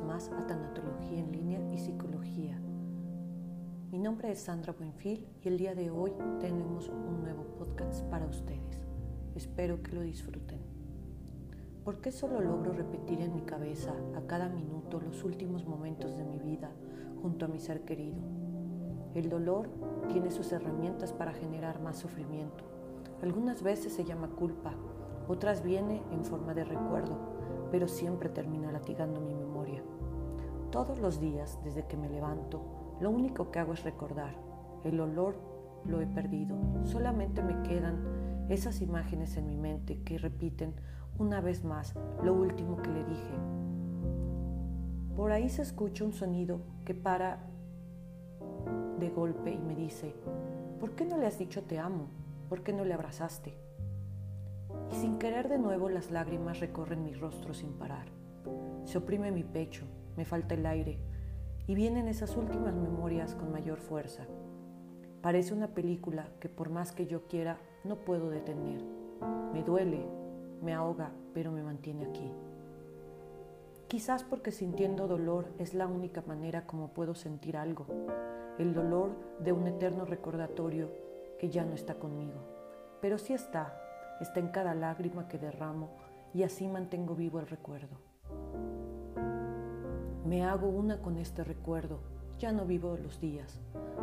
más a Tanatología en línea y Psicología. Mi nombre es Sandra Buenfil y el día de hoy tenemos un nuevo podcast para ustedes. Espero que lo disfruten. ¿Por qué solo logro repetir en mi cabeza a cada minuto los últimos momentos de mi vida junto a mi ser querido? El dolor tiene sus herramientas para generar más sufrimiento. Algunas veces se llama culpa, otras viene en forma de recuerdo pero siempre termina latigando mi memoria. Todos los días, desde que me levanto, lo único que hago es recordar. El olor lo he perdido. Solamente me quedan esas imágenes en mi mente que repiten una vez más lo último que le dije. Por ahí se escucha un sonido que para de golpe y me dice, ¿por qué no le has dicho te amo? ¿Por qué no le abrazaste? Y sin querer de nuevo las lágrimas recorren mi rostro sin parar. Se oprime mi pecho, me falta el aire y vienen esas últimas memorias con mayor fuerza. Parece una película que por más que yo quiera no puedo detener. Me duele, me ahoga, pero me mantiene aquí. Quizás porque sintiendo dolor es la única manera como puedo sentir algo, el dolor de un eterno recordatorio que ya no está conmigo, pero sí está está en cada lágrima que derramo y así mantengo vivo el recuerdo. Me hago una con este recuerdo, ya no vivo los días.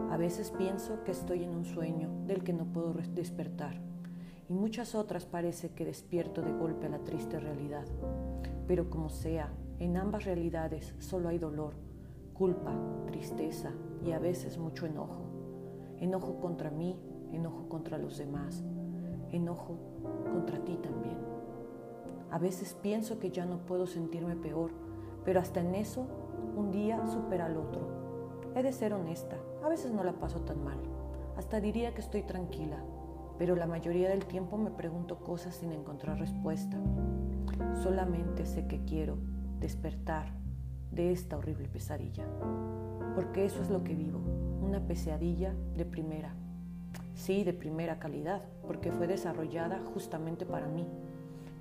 A veces pienso que estoy en un sueño del que no puedo despertar y muchas otras parece que despierto de golpe a la triste realidad. Pero como sea, en ambas realidades solo hay dolor, culpa, tristeza y a veces mucho enojo. Enojo contra mí, enojo contra los demás, enojo contra ti también. A veces pienso que ya no puedo sentirme peor, pero hasta en eso un día supera al otro. He de ser honesta, a veces no la paso tan mal. Hasta diría que estoy tranquila, pero la mayoría del tiempo me pregunto cosas sin encontrar respuesta. Solamente sé que quiero despertar de esta horrible pesadilla, porque eso es lo que vivo, una pesadilla de primera sí, de primera calidad, porque fue desarrollada justamente para mí.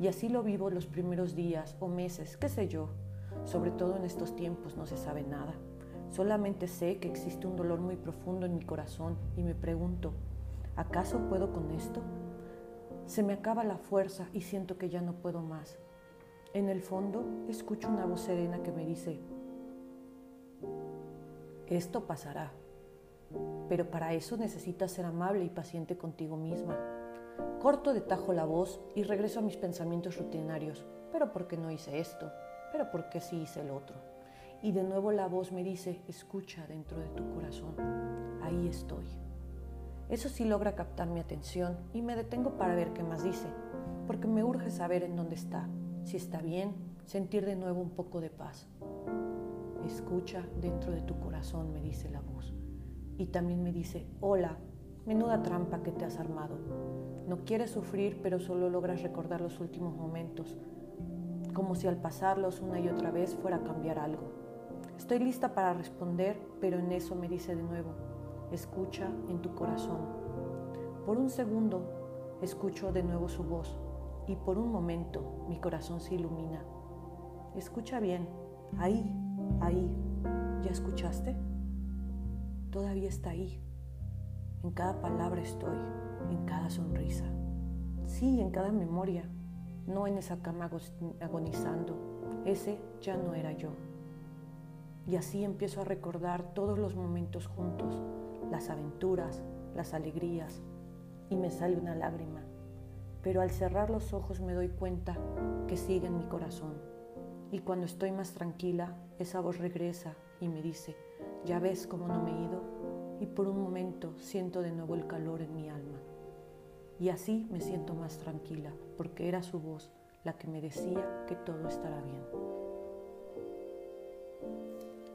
Y así lo vivo los primeros días o meses, qué sé yo. Sobre todo en estos tiempos no se sabe nada. Solamente sé que existe un dolor muy profundo en mi corazón y me pregunto, ¿acaso puedo con esto? Se me acaba la fuerza y siento que ya no puedo más. En el fondo escucho una voz serena que me dice, esto pasará pero para eso necesitas ser amable y paciente contigo misma. Corto de tajo la voz y regreso a mis pensamientos rutinarios. ¿Pero por qué no hice esto? ¿Pero por qué sí hice el otro? Y de nuevo la voz me dice, escucha dentro de tu corazón. Ahí estoy. Eso sí logra captar mi atención y me detengo para ver qué más dice, porque me urge saber en dónde está, si está bien, sentir de nuevo un poco de paz. Escucha dentro de tu corazón, me dice la voz y también me dice, hola, menuda trampa que te has armado. No quieres sufrir, pero solo logras recordar los últimos momentos, como si al pasarlos una y otra vez fuera a cambiar algo. Estoy lista para responder, pero en eso me dice de nuevo, escucha en tu corazón. Por un segundo escucho de nuevo su voz y por un momento mi corazón se ilumina. Escucha bien, ahí, ahí, ¿ya escuchaste? Todavía está ahí. En cada palabra estoy, en cada sonrisa. Sí, en cada memoria, no en esa cama agonizando. Ese ya no era yo. Y así empiezo a recordar todos los momentos juntos, las aventuras, las alegrías, y me sale una lágrima. Pero al cerrar los ojos me doy cuenta que sigue en mi corazón. Y cuando estoy más tranquila, esa voz regresa y me dice, ya ves cómo no me he ido y por un momento siento de nuevo el calor en mi alma. Y así me siento más tranquila porque era su voz la que me decía que todo estará bien.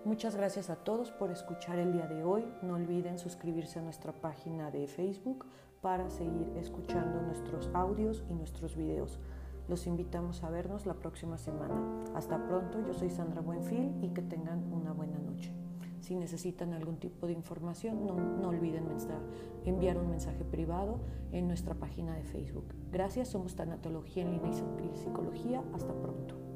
Muchas gracias a todos por escuchar el día de hoy. No olviden suscribirse a nuestra página de Facebook para seguir escuchando nuestros audios y nuestros videos. Los invitamos a vernos la próxima semana. Hasta pronto, yo soy Sandra Buenfil y que tengan una buena noche. Si necesitan algún tipo de información, no, olviden enviar un mensaje privado en nuestra página de Facebook. Gracias, somos Tanatología en línea y psicología. Hasta pronto.